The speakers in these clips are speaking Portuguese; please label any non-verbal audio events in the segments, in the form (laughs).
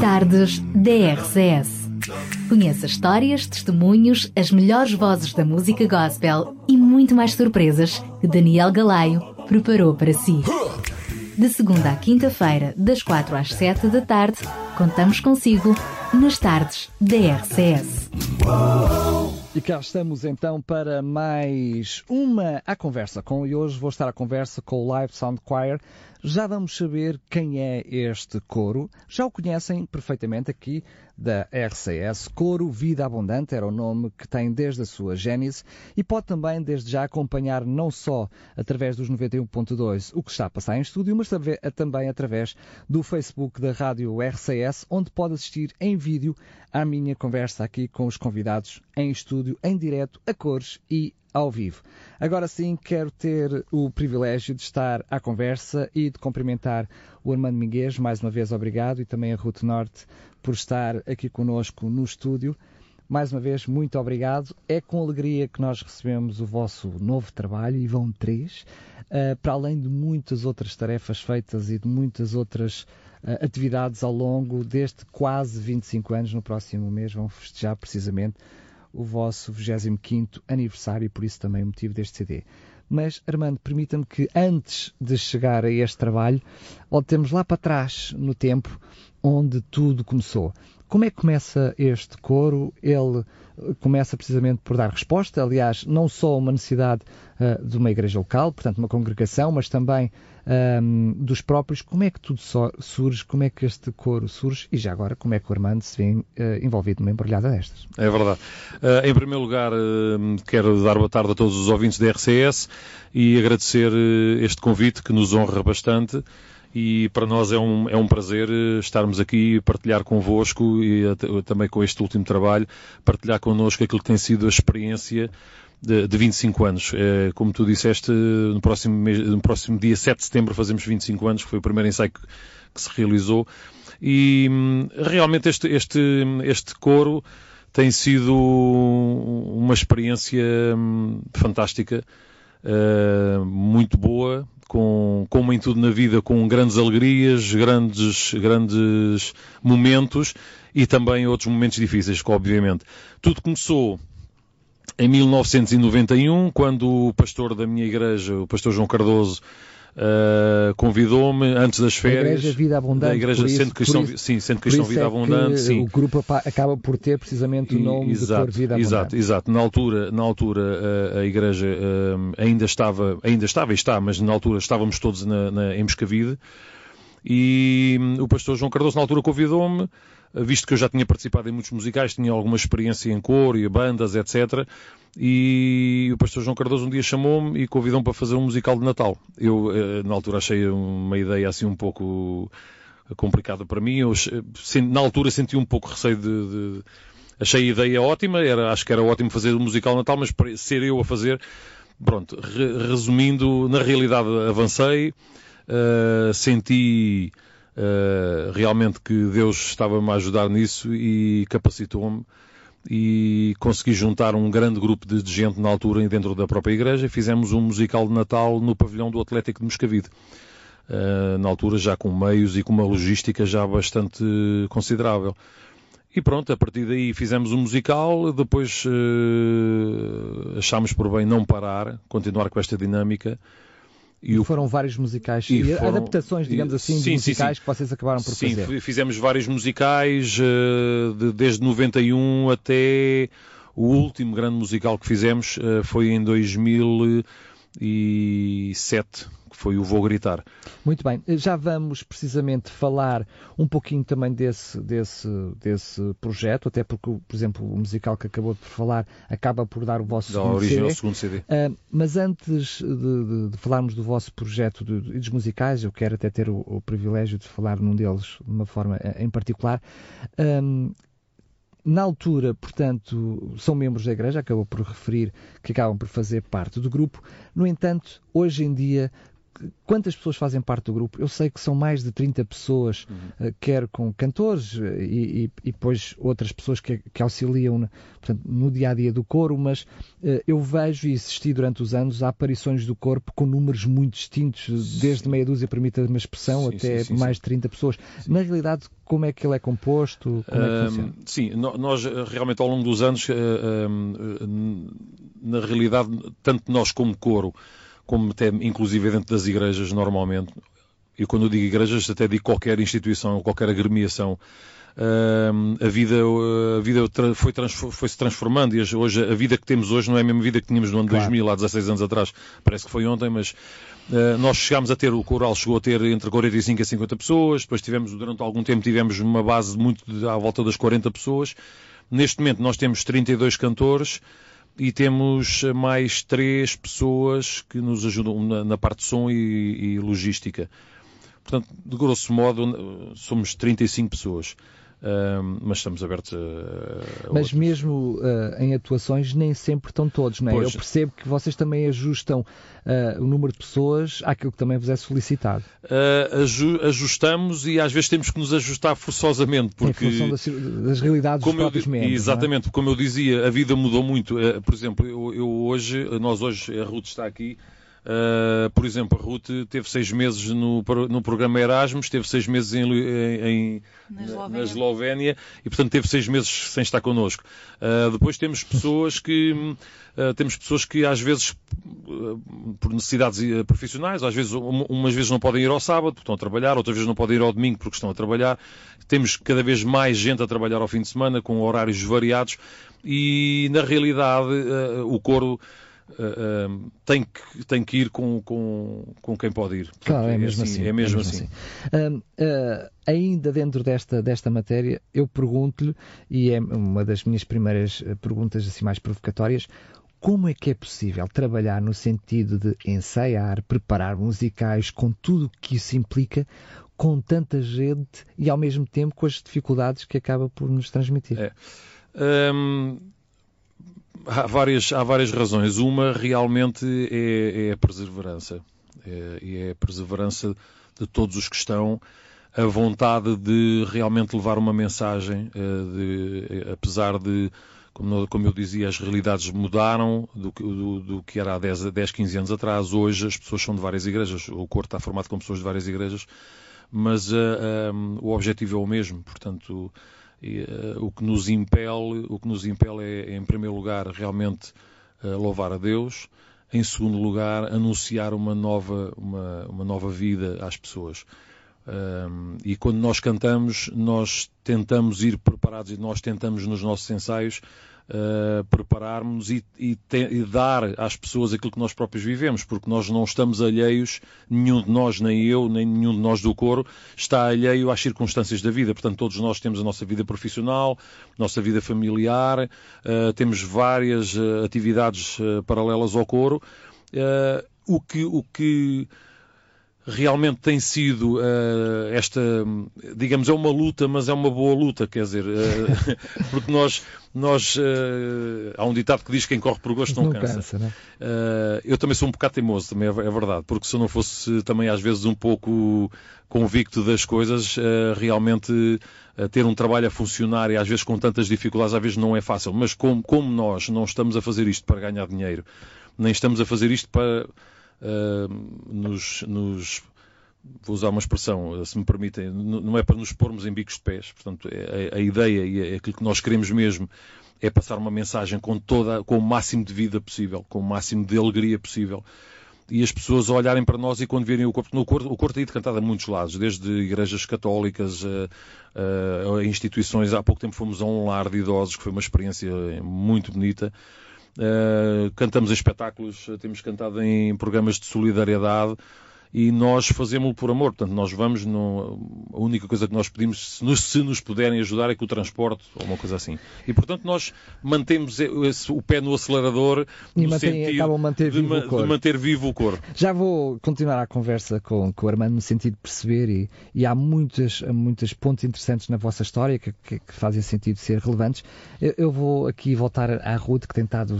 Tardes DRCS. Conheça histórias, testemunhos, as melhores vozes da música gospel e muito mais surpresas que Daniel Galaio preparou para si. De segunda à quinta-feira, das quatro às sete da tarde, contamos consigo nas tardes DRCS. E cá estamos então para mais uma à conversa com e hoje vou estar à conversa com o Live Sound Choir. Já vamos saber quem é este coro. Já o conhecem perfeitamente aqui da RCS. Coro Vida Abundante era o nome que tem desde a sua gênese e pode também desde já acompanhar não só através dos 91.2 o que está a passar em estúdio, mas também através do Facebook da Rádio RCS, onde pode assistir em vídeo à minha conversa aqui com os convidados em estúdio, em direto, a cores e ao vivo. Agora sim, quero ter o privilégio de estar à conversa e de cumprimentar o Armando Minguez, mais uma vez obrigado, e também a Ruth Norte por estar aqui conosco no estúdio. Mais uma vez, muito obrigado. É com alegria que nós recebemos o vosso novo trabalho, e vão três, uh, para além de muitas outras tarefas feitas e de muitas outras uh, atividades ao longo deste quase 25 anos. No próximo mês vão festejar precisamente o vosso 25 aniversário e por isso também o motivo deste CD. Mas, Armando, permita-me que antes de chegar a este trabalho, voltemos lá para trás no tempo onde tudo começou. Como é que começa este coro? Ele começa precisamente por dar resposta, aliás, não só uma necessidade uh, de uma igreja local, portanto, uma congregação, mas também um, dos próprios. Como é que tudo surge? Como é que este coro surge? E já agora, como é que o Armando se vê uh, envolvido numa embrulhada destas? É verdade. Uh, em primeiro lugar, quero dar boa tarde a todos os ouvintes da RCS e agradecer este convite que nos honra bastante e para nós é um, é um prazer estarmos aqui e partilhar convosco e também com este último trabalho, partilhar connosco aquilo que tem sido a experiência de, de 25 anos. É, como tu disseste, no próximo, mês, no próximo dia 7 de setembro fazemos 25 anos, que foi o primeiro ensaio que, que se realizou. E hum, realmente este, este, este coro tem sido uma experiência hum, fantástica, uh, muito boa, com, como em tudo na vida, com grandes alegrias, grandes, grandes momentos e também outros momentos difíceis, obviamente. Tudo começou em 1991, quando o pastor da minha igreja, o pastor João Cardoso, Uh, convidou-me antes das férias. Da Igreja Vida Abundante. Da Igreja isso, Centro Cristão, isso, sim, Centro Cristão Vida é Abundante. Sim. O grupo acaba por ter precisamente o nome exato, de Cor Vida Abundante. Exato, exato. Na altura, na altura a, Igreja uh, ainda estava, ainda estava e está, mas na altura estávamos todos na, na, em Moscavide e um, o pastor João Cardoso na altura convidou-me visto que eu já tinha participado em muitos musicais, tinha alguma experiência em cor e bandas, etc. E o pastor João Cardoso um dia chamou-me e convidou-me para fazer um musical de Natal. Eu, eh, na altura, achei uma ideia assim um pouco complicada para mim. Eu, na altura, senti um pouco receio de, de achei a ideia ótima, era, acho que era ótimo fazer um musical de Natal, mas ser eu a fazer, pronto, re, resumindo, na realidade avancei, uh, senti uh, realmente que Deus estava-me a ajudar nisso e capacitou-me e consegui juntar um grande grupo de, gente na altura dentro da própria igreja e fizemos um musical de Natal no pavilhão do Atlético de Moscavide. Uh, na altura já com meios e com uma logística já bastante considerável. E pronto, a partir daí fizemos um musical, depois uh, achámos por bem não parar, continuar com esta dinâmica e o... foram vários musicais e, e foram... adaptações, digamos assim, sim, de musicais sim, sim. que vocês acabaram por fazer. Sim, fizemos vários musicais de, desde 91 até o último grande musical que fizemos uh, foi em 2007 foi o Vou Gritar. Muito bem, já vamos precisamente falar um pouquinho também desse, desse, desse projeto, até porque, por exemplo, o musical que acabou de falar acaba por dar o vosso da origem CD. ao segundo CD. Uh, mas antes de, de, de, falarmos do vosso projeto e dos musicais, eu quero até ter o, o, privilégio de falar num deles de uma forma eh, em particular. Um, na altura, portanto, são membros da Igreja, acabou por referir que acabam por fazer parte do grupo. No entanto, hoje em dia quantas pessoas fazem parte do grupo? Eu sei que são mais de 30 pessoas, uhum. uh, quer com cantores uh, e, e, e, depois outras pessoas que, que auxiliam no, portanto, no dia a dia do coro, mas uh, eu vejo e assisti durante os anos a aparições do corpo com números muito distintos, desde meia dúzia, permita uma expressão, sim, até sim, sim, mais de 30 pessoas. Na realidade, como é que ele é composto? Como é que funciona? Sim, nós realmente ao longo dos anos, na realidade, tanto nós como coro, como até inclusive dentro das igrejas normalmente, e quando eu digo igrejas até digo qualquer instituição, qualquer agremiação, Uh, a vida, a vida foi, foi se transformando e hoje a vida que temos hoje não é a mesma vida que tínhamos no ano claro. 2000, há 16 anos atrás. Parece que foi ontem, mas uh, nós chegámos a ter, o coral chegou a ter entre 45 e 50 pessoas, depois tivemos, durante algum tempo, tivemos uma base muito à volta das 40 pessoas. Neste momento nós temos 32 cantores, e temos mais três pessoas que nos ajudam na, na parte de som e, e, logística. Portanto, de grosso modo, somos 35 pessoas. Mas estamos abertos a. a mas outros. mesmo uh, em atuações, nem sempre estão todos, não é? Pois. Eu percebo que vocês também ajustam uh, o número de pessoas àquilo que também vos é solicitado. Uh, ajustamos e às vezes temos que nos ajustar forçosamente. Porque, em função das, das realidades dos próprios eu, membros. É? Exatamente, é? como eu dizia, a vida mudou muito. Por exemplo, eu, eu, hoje, nós hoje, a Ruth está aqui. Uh, por exemplo, a Ruth teve seis meses no, no programa Erasmus, teve seis meses em, em na, Eslovénia. na, Eslovénia. e, portanto, teve seis meses sem estar connosco. Uh, depois temos pessoas que uh, temos pessoas que às vezes por necessidades profissionais, às vezes umas vezes não podem ir ao sábado porque estão a trabalhar, outras vezes não podem ir ao domingo porque estão a trabalhar. Temos cada vez mais gente a trabalhar ao fim de semana com horários variados e na realidade o coro uh, tem, que, tem que ir com, com, com quem pode ir. Portanto, claro, é, é mesmo assim. assim. É mesmo, assim. assim. Uh, ainda dentro desta, desta matéria, eu pergunto-lhe, e é uma das minhas primeiras perguntas assim mais provocatórias, como é que é possível trabalhar no sentido de ensaiar, preparar musicais, com tudo o que isso implica, com tanta gente e ao mesmo tempo com as dificuldades que acaba por nos transmitir? É. Um, Há várias, há várias razões. Uma realmente é, é a perseverança. É, é a perseverança de todos os que estão, a vontade de realmente levar uma mensagem, eh, de, apesar de, como, como, eu dizia, as realidades mudaram do, do, do, que era há 10, 10, 15 anos atrás. Hoje as pessoas são de várias igrejas, o corpo está formado com pessoas de várias igrejas, mas uh, eh, um, eh, o objetivo é o mesmo. Portanto, e, uh, o que nos impele, o que nos impele é, em primeiro lugar, realmente uh, louvar a Deus. Em segundo lugar, anunciar uma nova, uma, uma nova vida às pessoas. Um, e quando nós cantamos, nós tentamos ir preparados e nós tentamos nos nossos ensaios uh, prepararmos e, e, e, dar às pessoas aquilo que nós próprios vivemos, porque nós não estamos alheios, nenhum de nós, nem eu, nem nenhum de nós do coro, está alheio às circunstâncias da vida. Portanto, todos nós temos a nossa vida profissional, nossa vida familiar, uh, temos várias uh, atividades paralelas ao coro. o que, o que realmente tem sido uh, esta, digamos, é uma luta, mas é uma boa luta, quer dizer, uh, (laughs) porque nós, nós uh, há um ditado que diz que quem corre por gosto não, não cansa. cansa né? eu também sou um bocado teimoso, também é, é, verdade, porque se eu não fosse também às vezes um pouco convicto das coisas, realmente ter um trabalho a funcionar e às vezes com tantas dificuldades, às vezes não é fácil, mas como, como nós não estamos a fazer isto para ganhar dinheiro, nem estamos a fazer isto para uh, nos, nos, vou usar uma expressão, se me permitem, não é para nos pormos em bicos de pés, portanto, é, a, a ideia e é aquilo que nós queremos mesmo é passar uma mensagem com toda, com o máximo de vida possível, com o máximo de alegria possível. E as pessoas olharem para nós e quando virem o corpo, no corpo, o corpo tem ido cantado a muitos lados, desde igrejas católicas a, a, instituições. Há pouco tempo fomos a um lar de idosos, que foi uma experiência muito bonita. Uh, cantamos em espetáculos, temos cantado em programas de solidariedade e nós fazemos-lo por amor. Portanto, nós vamos, no, a única coisa que nós pedimos, se nos, se nos puderem ajudar, é que o transporte, ou uma coisa assim. E, portanto, nós mantemos esse, o pé no acelerador e no mantém, sentido manter de, de, manter vivo o coro. Já vou continuar a conversa com, com o Armando no sentido de perceber, e, e há muitos muitos pontos interessantes na vossa história que, que, que fazem sentido ser relevantes. Eu, eu, vou aqui voltar à Ruth, que tem estado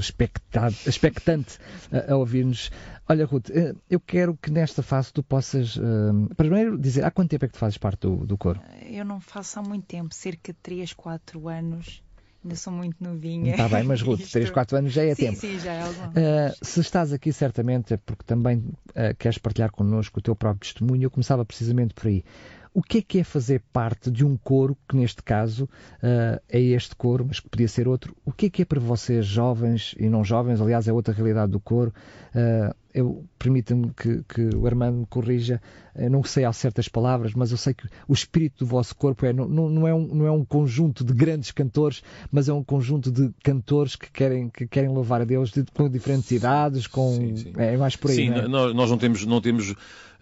expectante a, a ouvir-nos Olha, Ruth, eh, eu quero que nesta fase tu possas, uh, primeiro, dizer há quanto tempo é que tu fazes parte do, do coro? Eu não faço há muito tempo, cerca de 3, 4 anos. Ainda sou muito novinha. Está bem, mas Ruth, (laughs) Isto... 3, 4 anos já é sim, tempo. Sim, já é algo. Uh, se estás aqui, certamente é porque também uh, queres partilhar connosco o teu próprio testemunho. Eu começava precisamente por aí. O que é que é fazer parte de um coro, que neste caso uh, é este coro, mas que podia ser outro? O que é que é para vocês, jovens e não jovens, aliás, é outra realidade do coro? Uh, eu permita-me que, que, o Armando me corrija, eu não sei há certas palavras, mas eu sei que o espírito do vosso corpo é, não, não, é um, não é um conjunto de grandes cantores, mas é um conjunto de cantores que querem, que querem louvar a Deus de, com diferentes idades, com sim, sim. É, mais por aí. Sim, não é? nós não temos, não temos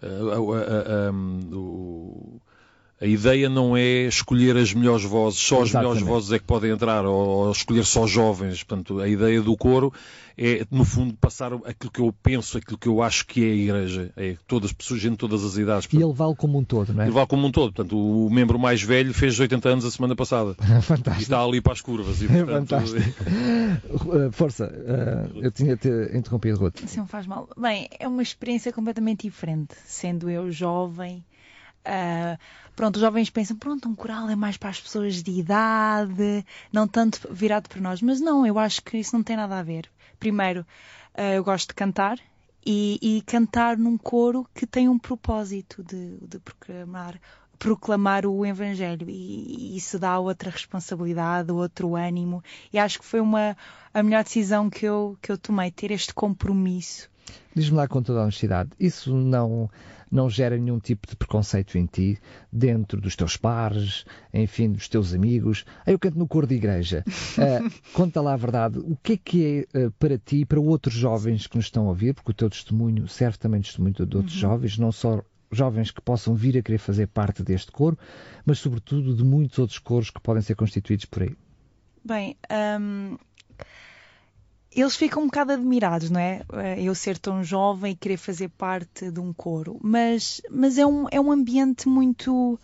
uh, uh, a ideia não é escolher as melhores vozes, só as Exatamente. melhores vozes é que podem entrar, ou, ou, escolher só jovens. Portanto, a ideia do coro é, no fundo, passar aquilo que eu penso, aquilo que eu acho que é a Igreja. É todas as pessoas, gente de todas as idades. Portanto, e ele vale como um todo, não é? Ele vale como um todo. Portanto, o membro mais velho fez 80 anos a semana passada. (laughs) Fantástico. E está ali para as curvas. E, portanto... Fantástico. uh, força, uh, eu tinha-te interrompido, Ruth. Sim, não faz mal. Bem, é uma experiência completamente diferente. Sendo eu jovem, Uh, pronto, os jovens pensam, pronto, um coral é mais para as pessoas de idade, não tanto virado para nós. Mas não, eu acho que isso não tem nada a ver. Primeiro, uh, eu gosto de cantar e, e, cantar num coro que tem um propósito de, de proclamar, proclamar o Evangelho e, e isso dá outra responsabilidade, outro ânimo. E acho que foi uma, a melhor decisão que eu, que eu tomei, ter este compromisso. Diz-me lá com toda a honestidade, isso não não gera nenhum tipo de preconceito em ti, dentro dos teus pares, enfim, dos teus amigos. Aí eu canto no coro de igreja. Uh, (laughs) conta lá a verdade. O que é que é uh, para ti, para outros jovens que nos estão a ouvir, porque o teu testemunho serve também testemunho de outros uhum. jovens, não só jovens que possam vir a querer fazer parte deste coro, mas sobretudo de muitos outros coros que podem ser constituídos por aí. Bem, um, eles ficam um bocado admirados, não é? Eh, eu ser tão jovem e querer fazer parte de um coro. Mas, mas é, um, é um ambiente muito.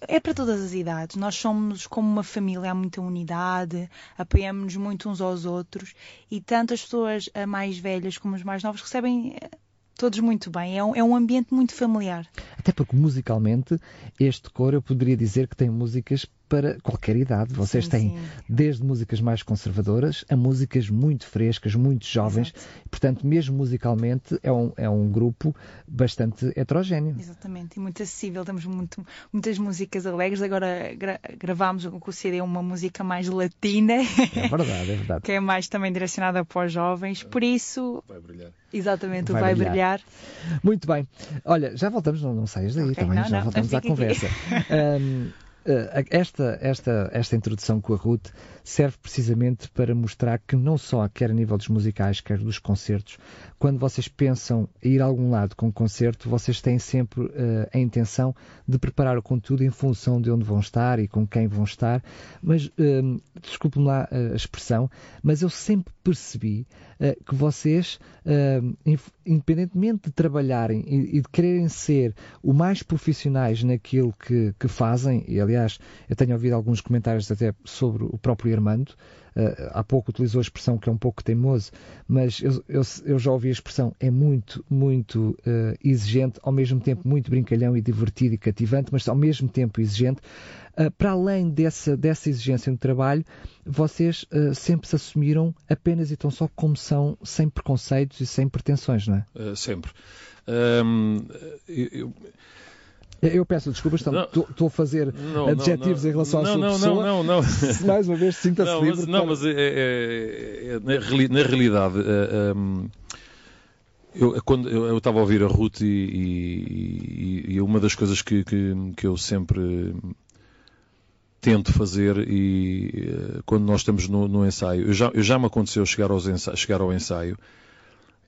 É para todas as idades. Nós somos como uma família, há muita unidade, apoiamos-nos muito uns aos outros e tanto as pessoas mais velhas como as mais novas recebem eh, todos muito bem. É um, é um ambiente muito familiar. Até porque musicalmente este coro eu poderia dizer que tem músicas para qualquer idade. Vocês sim, têm sim. desde músicas mais conservadoras a músicas muito frescas, muito jovens. Exato. Portanto, mesmo musicalmente, é um, é um grupo bastante heterogéneo. Exatamente, e muito acessível. Temos muito, muitas músicas alegres. Agora gra gravámos com o CD uma música mais latina. É verdade, é verdade. (laughs) que é mais também direcionada para os jovens. Por isso. Vai brilhar. Exatamente, vai, vai brilhar. brilhar. Muito bem. Olha, já voltamos, não, não saias daí okay, também, não, já não, voltamos à conversa. (laughs) um, esta, esta, esta introdução com a Ruth serve precisamente para mostrar que não só, quer a nível dos musicais, quer dos concertos, quando vocês pensam ir a algum lado com um concerto, vocês têm sempre uh, a intenção de preparar o conteúdo em função de onde vão estar e com quem vão estar. Mas, uh, desculpe-me lá a expressão, mas eu sempre percebi uh, que vocês, uh, independentemente de trabalharem e, e, de quererem ser o mais profissionais naquilo que, que fazem, e aliás, eu tenho ouvido alguns comentários até sobre o próprio Armando. Uh, há pouco utilizou a expressão que é um pouco teimoso, mas eu, eu, eu já ouvi a expressão é muito, muito uh, exigente, ao mesmo tempo muito brincalhão e divertido e cativante, mas ao mesmo tempo exigente. Uh, para além dessa, dessa exigência no trabalho, vocês sempre se assumiram apenas e tão só como são, sem preconceitos e sem pretensões, não é? sempre. Um, eu peço desculpas, estou a fazer não, adjetivos não, não, em relação à sua não, pessoa. Não, não, não. Mais uma vez, sinta-se livre. Mas, não, mas é, é, é, na, realidade, é, um, eu, quando eu estava a ouvir a Ruth e, e, e, uma das coisas que, que, que eu sempre tento fazer e quando nós estamos no, no ensaio, eu já, eu já me aconteceu chegar, aos ensaio, chegar ao ensaio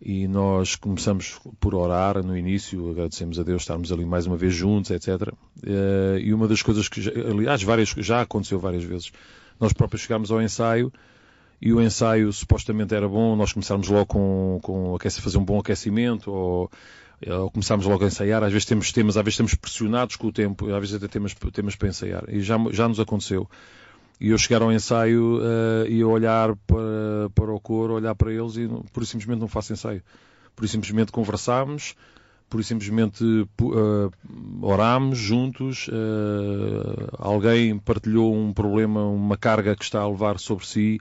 e nós começamos por orar no início, agradecemos a Deus estarmos ali mais uma vez juntos, etc. Eh, e uma das coisas que, aliás, várias, já aconteceu várias vezes, nós próprios chegámos ao ensaio e o ensaio supostamente era bom, nós começámos logo com, com fazer um bom aquecimento ou, ou começámos logo a ensaiar, às vezes temos temas, às vezes estamos pressionados com o tempo, às vezes até temos temas para ensaiar. E já, já nos aconteceu e eu chegar ao ensaio uh, e olhar para, para o coro, olhar para eles e por simplesmente não faço ensaio. por simplesmente conversámos, por simplesmente uh, orámos juntos, uh, alguém partilhou um problema, uma carga que está a levar sobre si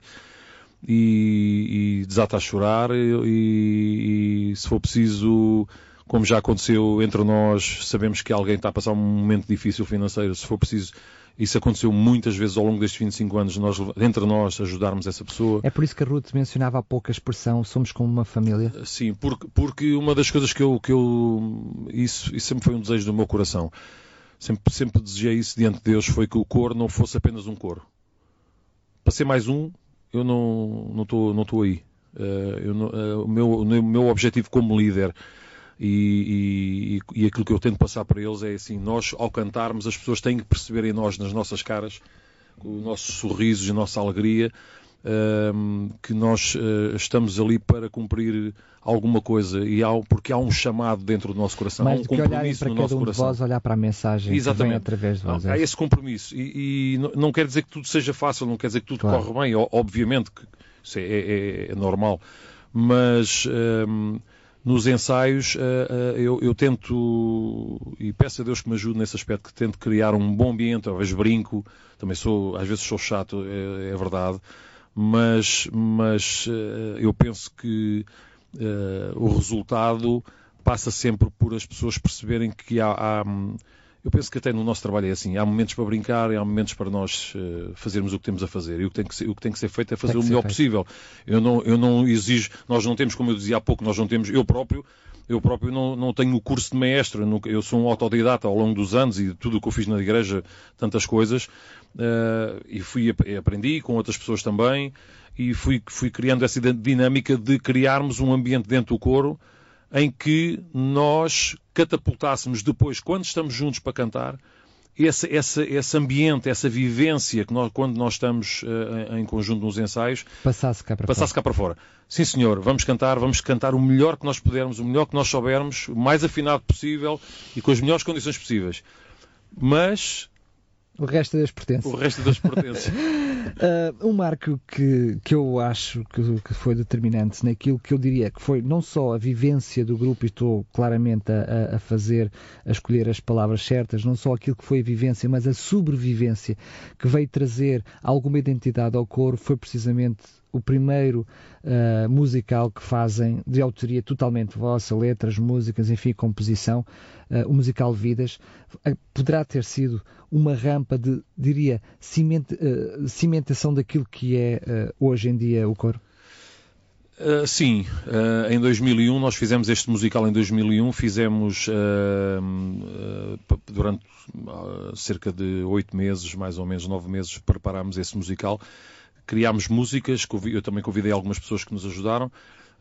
e, e desata a chorar e, e se for preciso como já aconteceu entre nós, sabemos que alguém está a passar um momento difícil financeiro, se for preciso isso aconteceu muitas vezes ao longo destes 25 anos, nós, entre nós, ajudarmos essa pessoa. É por isso que a Ruth mencionava há pouco a expressão somos como uma família? Sim, porque, porque uma das coisas que eu, que eu isso, isso sempre foi um desejo do meu coração. Sempre, sempre desejei isso diante de Deus, foi que o coro não fosse apenas um coro. Para ser mais um, eu não estou não não aí. Uh, não, uh, o, meu, o meu objetivo como líder e, e, e, aquilo que eu tento passar para eles é assim, nós ao cantarmos as pessoas têm que perceber em nós, nas nossas caras, os nossos sorrisos e a nossa alegria, um, que nós uh, estamos ali para cumprir alguma coisa e há, porque há um chamado dentro do nosso coração, Mais há um compromisso no nosso um coração. Vós olhar para a mensagem Exatamente. que vem através de vós. Há esse compromisso e, e, não quer dizer que tudo seja fácil, não quer dizer que tudo claro. corre bem, obviamente que isso é, é, é normal, mas um, nos ensaios uh, uh, eu, eu, tento e peço a Deus que me ajude nesse aspecto que tento criar um bom ambiente, às vezes brinco, também sou, às vezes sou chato, é, é verdade, mas, mas uh, eu penso que o resultado passa sempre por as pessoas perceberem que há, há eu penso que até no nosso trabalho é assim. Há momentos para brincar e há momentos para nós uh, fazermos o que temos a fazer. E o que tem que ser, o que tem que ser feito é fazer o melhor possível. Eu não, eu não exijo, nós não temos, como eu dizia há pouco, nós não temos, eu próprio, eu próprio não, não tenho o curso de maestro, eu sou um autodidata ao longo dos anos e tudo o que eu fiz na igreja, tantas coisas, uh, e fui aprendi com outras pessoas também, e fui, fui criando essa dinâmica de criarmos um ambiente dentro do coro em que nós catapultássemos depois, quando estamos juntos para cantar, esse, esse, esse ambiente, essa vivência que nós, quando nós estamos uh, em conjunto nos ensaios, passasse cá para passasse fora. cá para fora. Sim, senhor, vamos cantar, vamos cantar o melhor que nós pudermos, o melhor que nós soubermos, o mais afinado possível e com as melhores condições possíveis. Mas o resto das pertences. O resto das pertences. uh, (laughs) um marco que, que eu acho que, que, foi determinante naquilo que eu diria que foi não só a vivência do grupo, e estou claramente a, a fazer, a escolher as palavras certas, não só aquilo que foi a vivência, mas a sobrevivência que veio trazer alguma identidade ao coro, foi precisamente o primeiro uh, musical que fazem de autoria totalmente vossa, letras, músicas, enfim, composição, uh, o musical Vidas, uh, poderá ter sido uma rampa de, diria, ciment, cimentação daquilo que é hoje em dia o coro? Uh, sim, uh, em 2001 nós fizemos este musical em 2001, fizemos uh, durante cerca de oito meses, mais ou menos nove meses, preparámos esse musical criámos músicas, eu também convidei algumas pessoas que nos ajudaram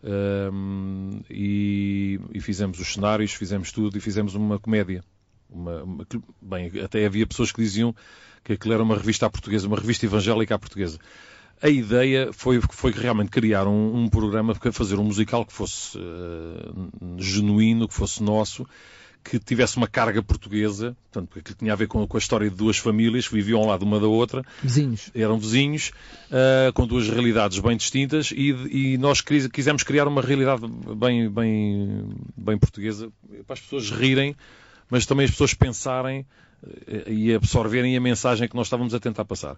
um, e, e, fizemos os cenários, fizemos tudo e fizemos uma comédia. Uma, uma, bem, até havia pessoas que diziam que aquilo era uma revista à portuguesa, uma revista evangélica à portuguesa. A ideia foi, foi realmente criar um, um programa, fazer um musical que fosse uh, genuíno, que fosse nosso, que tivesse uma carga portuguesa, portanto, porque tinha a ver com, com, a história de duas famílias que viviam ao lado uma da outra. Vizinhos. Eram vizinhos, uh, com duas realidades bem distintas e, e, nós quisemos criar uma realidade bem, bem, bem portuguesa para as pessoas rirem, mas também as pessoas pensarem uh, e absorverem a mensagem que nós estávamos a tentar passar.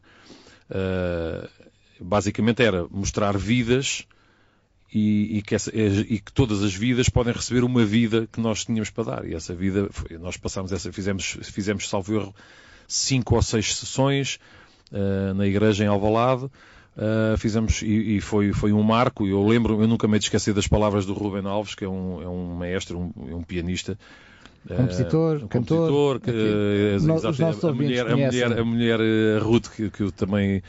Uh, basicamente era mostrar vidas e, e, que essa, e, que todas as vidas podem receber uma vida que nós tínhamos para dar. E essa vida, nós passamos essa, fizemos, fizemos salvo erro, cinco ou seis sessões uh, na igreja em Alvalade. Uh, fizemos e, e, foi, foi um marco. Eu lembro, eu nunca me esqueci das palavras do Ruben Alves, que é um, é um maestro, um, um pianista. Compositor, uh, cantor. que, uh, a, mulher, a, mulher, a mulher Ruth, que, que eu também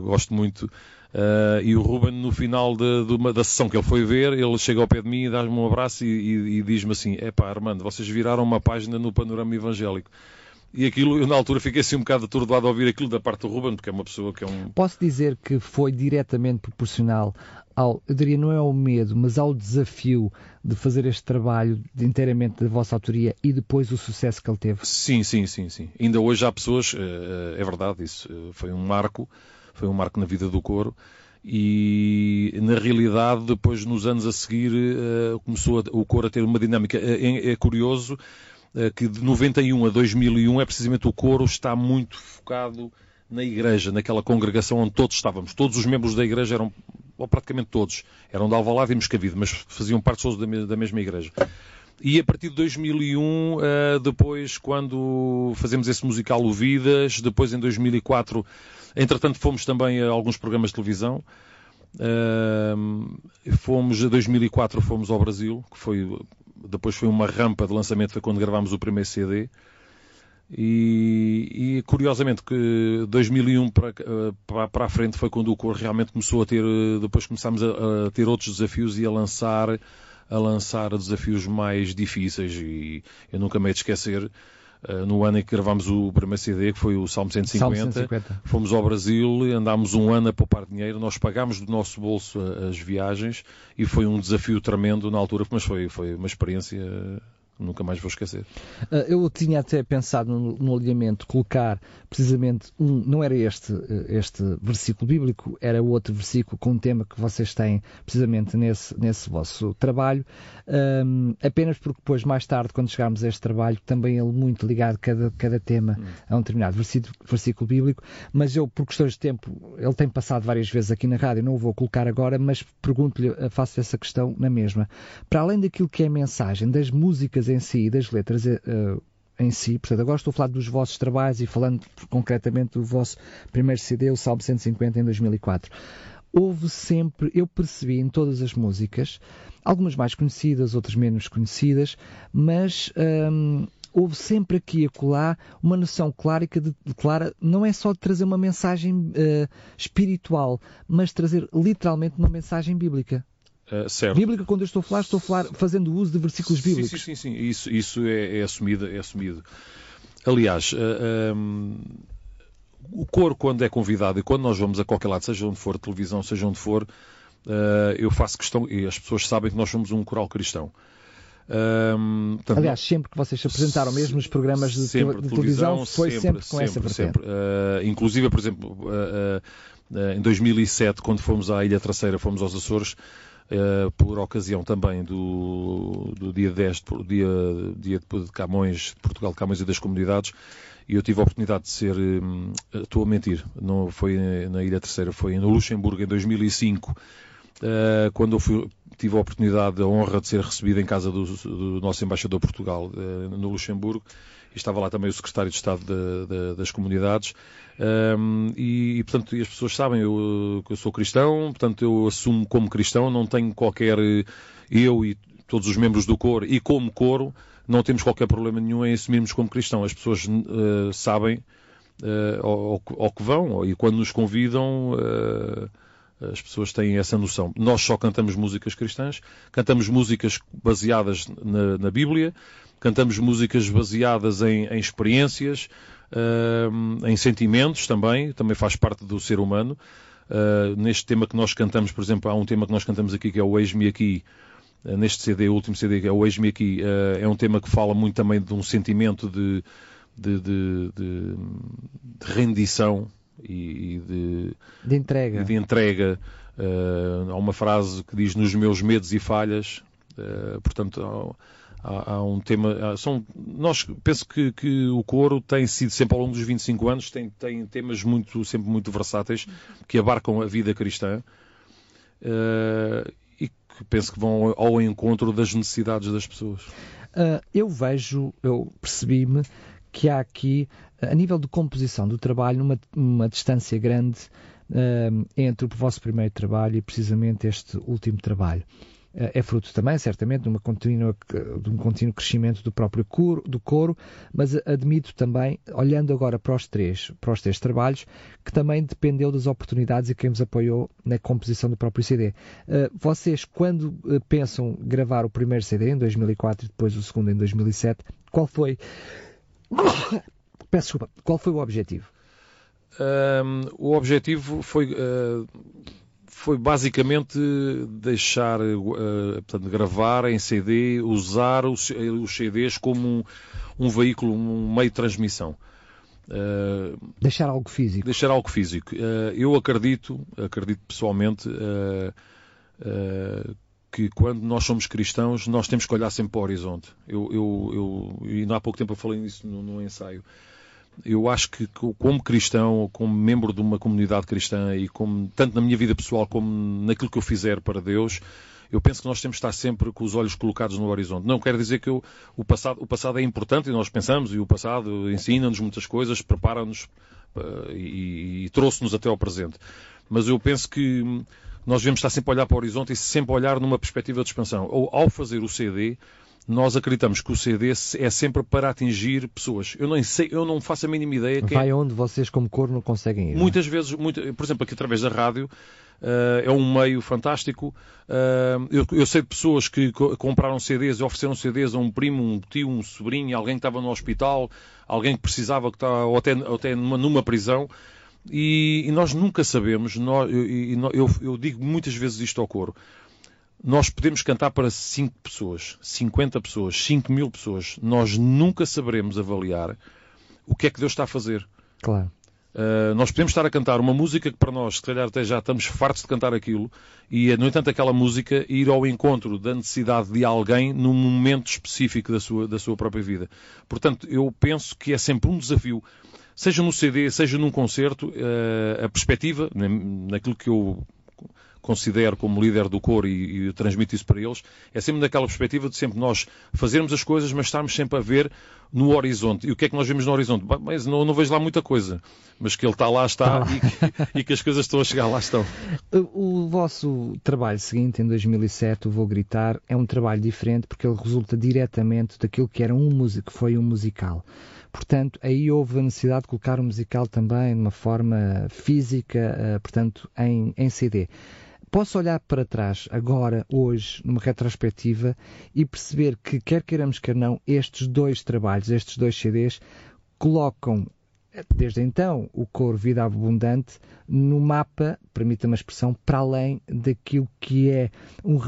gosto muito, Uh, e o Ruben, no final de, de uma, da sessão que ele foi ver, ele chega ao pé de mim e dá-me um abraço e, e, e diz-me assim: é pá, Armando, vocês viraram uma página no panorama evangélico. E aquilo, eu na altura fiquei assim um bocado atordoado a ouvir aquilo da parte do Ruben, porque é uma pessoa que é um. Posso dizer que foi diretamente proporcional ao, eu diria, não é ao medo, mas ao desafio de fazer este trabalho de, inteiramente da vossa autoria e depois o sucesso que ele teve? Sim, sim, sim, sim. Ainda hoje há pessoas, eh, é verdade, isso eh, foi um marco foi um marco na vida do coro. e na realidade depois nos anos a seguir uh, começou a, o coro a ter uma dinâmica. É, é curioso uh, que de 91 a 2001 é precisamente o coro está muito focado na igreja, naquela congregação onde todos estávamos. Todos os membros da igreja eram, ou praticamente todos, eram de Alvalade e Moscavide, mas faziam parte todos da, da mesma igreja. E a partir de 2001, eh, depois, quando fazemos esse musical O Vidas, depois em 2004, entretanto fomos também a alguns programas de televisão. Eh, fomos, em 2004 fomos ao Brasil, que foi, depois foi uma rampa de lançamento, foi quando gravámos o primeiro CD. E, e, curiosamente que 2001 para, para, para a frente foi quando o cor realmente começou a ter, depois começámos a, a, ter outros desafios e a lançar, a lançar desafios mais difíceis e eu nunca me hei de esquecer uh, no ano em que gravámos o primeiro CD, que foi o Salmo 150, Salmo 150. fomos ao Brasil, andámos um ano a poupar dinheiro, nós pagámos do nosso bolso as viagens e foi um desafio tremendo na altura, mas foi, foi uma experiência nunca mais vou esquecer. Ah, eu tinha até pensado no, no alinhamento colocar precisamente um, não era este, eh, este versículo bíblico, era outro versículo com um tema que vocês têm precisamente nesse, nesse vosso trabalho, um, apenas porque depois, mais tarde, quando chegarmos a este trabalho, também ele muito ligado cada, cada tema a um determinado versículo, versículo bíblico, mas eu, por questões de tempo, ele tem passado várias vezes aqui na rádio, não o vou colocar agora, mas pergunto-lhe, faço essa questão na mesma. Para além daquilo que é a mensagem, das músicas em si, das letras uh, em si, portanto, agora estou a falar dos vossos trabalhos e falando concretamente do vosso primeiro CD, o Salmo 150, em 2004. Houve sempre, eu percebi em todas as músicas, algumas mais conhecidas, outras menos conhecidas, mas um, houve sempre aqui e acolá uma noção clara, de, clara não é só de trazer uma mensagem uh, espiritual, mas trazer literalmente uma mensagem bíblica. Uh, certo. Bíblica, quando eu estou a falar, estou a falar fazendo uso de versículos bíblicos. Sim, sim, sim, sim. Isso, isso é, é, assumido, é assumido. Aliás, uh, eh, um, ehm, o coro, quando é convidado e quando nós vamos a qualquer lado, seja onde for, televisão, seja onde for, uh, eu faço questão, e as pessoas sabem que nós somos um coral cristão. Um, ehm, portanto, Aliás, sempre que vocês se apresentaram, mesmo nos programas de, sempre, de televisão, foi sempre, sempre com sempre, essa vertente. Sempre. Uh, inclusive, por exemplo, uh, uh, em 2007, quando fomos à Ilha Traceira, fomos aos Açores, Uh, por ocasião também do, do dia 10, dia, dia de Camões, de Portugal de Camões e das Comunidades, e eu tive a oportunidade de ser, hum, estou a mentir, não foi na Ilha Terceira, foi no Luxemburgo em 2005, uh, eh, quando eu fui, tive a oportunidade, a honra de ser recebido em casa do, do nosso embaixador Portugal no Luxemburgo, e estava lá também o secretário de Estado de, de, das Comunidades, um, e, e, portanto, as pessoas sabem eu, que eu sou cristão, portanto, eu assumo como cristão, não tenho qualquer. Eu e todos os membros do coro, e como coro, não temos qualquer problema nenhum em assumirmos como cristão. As pessoas uh, sabem uh, ao, ao, que vão, e quando nos convidam. Uh, as pessoas têm essa noção. Nós só cantamos músicas cristãs, cantamos músicas baseadas na, na Bíblia, cantamos músicas baseadas em, em experiências, em sentimentos também, também faz parte do ser humano. Uh, neste tema que nós cantamos, por exemplo, há um tema que nós cantamos aqui que é o Eis-me Aqui, uh, neste CD, o último CD, que é o Eis-me Aqui, uh, é um tema que fala muito também de um sentimento de, de, de, de, rendição e, e, de, de entrega. De entrega. há uma frase que diz nos meus medos e falhas, portanto, há, há um tema. Há, são, nós penso que, que, o coro tem sido sempre ao longo dos 25 anos tem, tem temas muito sempre muito versáteis que abarcam a vida cristã uh, e que penso que vão ao encontro das necessidades das pessoas. Uh, eu vejo, eu percebi-me que há aqui, a nível de composição do trabalho, uma, uma distância grande uh, entre o vosso primeiro trabalho e precisamente este último trabalho é fruto também, certamente, de, uma contínua, de um contínuo crescimento do próprio coro, do coro, mas admito também, olhando agora para os três, para os três trabalhos, que também dependeu das oportunidades e quem vos apoiou na composição do próprio CD. Eh, vocês, quando eh, pensam gravar o primeiro CD em 2004 e depois o segundo em 2007, qual foi... (coughs) Peço desculpa, qual foi o objetivo? Um, o objetivo foi... Uh foi basicamente deixar, uh, portanto, gravar em CD, usar os, os CDs como um, um, veículo, um meio de transmissão. Uh, deixar algo físico. Deixar algo físico. Uh, eu acredito, acredito pessoalmente, que quando nós somos cristãos, nós temos que olhar sempre para o horizonte. Eu, eu, eu e há pouco tempo eu falei nisso no, no ensaio. Eu acho que como cristão, como membro de uma comunidade cristã e como tanto na minha vida pessoal como naquilo que eu fizer para Deus, eu penso que nós temos de estar sempre com os olhos colocados no horizonte. Não quero dizer que eu, o, passado, o passado é importante e nós pensamos, e o passado ensina-nos muitas coisas, prepara-nos e, e trouxe-nos até ao presente. Mas eu penso que nós devemos estar sempre a olhar para o horizonte e sempre a olhar numa perspectiva de expansão. Ou ao fazer o CD, nós acreditamos que o CD é sempre para atingir pessoas. Eu não sei, eu não faço a mínima ideia. Que Vai é... onde vocês, como cor, não conseguem ir. É? Muitas vezes, muito, por exemplo, aqui através da rádio, uh, é um meio fantástico. Uh, eu, eu, sei de pessoas que compraram CDs e ofereceram CDs a um primo, um tio, um sobrinho, alguém que estava no hospital, alguém que precisava, que estava, ou até, ou até numa, numa prisão. E, e, nós nunca sabemos, nós, eu, eu, eu digo muitas vezes isto ao coro, nós podemos cantar para 5 pessoas, 50 pessoas, 5 mil pessoas. Nós nunca saberemos avaliar o que é que Deus está a fazer. Claro. Uh, nós podemos estar a cantar uma música que para nós, se calhar até já estamos fartos de cantar aquilo, e no entanto aquela música ir ao encontro da necessidade de alguém num momento específico da sua, da sua própria vida. Portanto, eu penso que é sempre um desafio seja no CD, seja num concerto, uh, a perspectiva, naquilo que eu considero como líder do coro e, e transmito isso para eles, é sempre naquela perspectiva de sempre nós fazermos as coisas, mas estarmos sempre a ver no horizonte. E o que é que nós vemos no horizonte? Mas não, não vejo lá muita coisa, mas que ele está lá, está, está lá. E, que, e, que, as coisas estão a chegar lá estão. O vosso trabalho seguinte, em 2007, o Vou Gritar, é um trabalho diferente porque ele resulta diretamente daquilo que era um músico, foi um musical. Portanto, aí houve a necessidade de colocar o musical também de uma forma física, eh, portanto, em, em CD. Posso olhar para trás agora, hoje, numa retrospectiva e perceber que, quer queiramos, quer não, estes dois trabalhos, estes dois CDs, colocam desde então, o coro Vida Abundante no mapa, permita-me a expressão, para além daquilo que é um,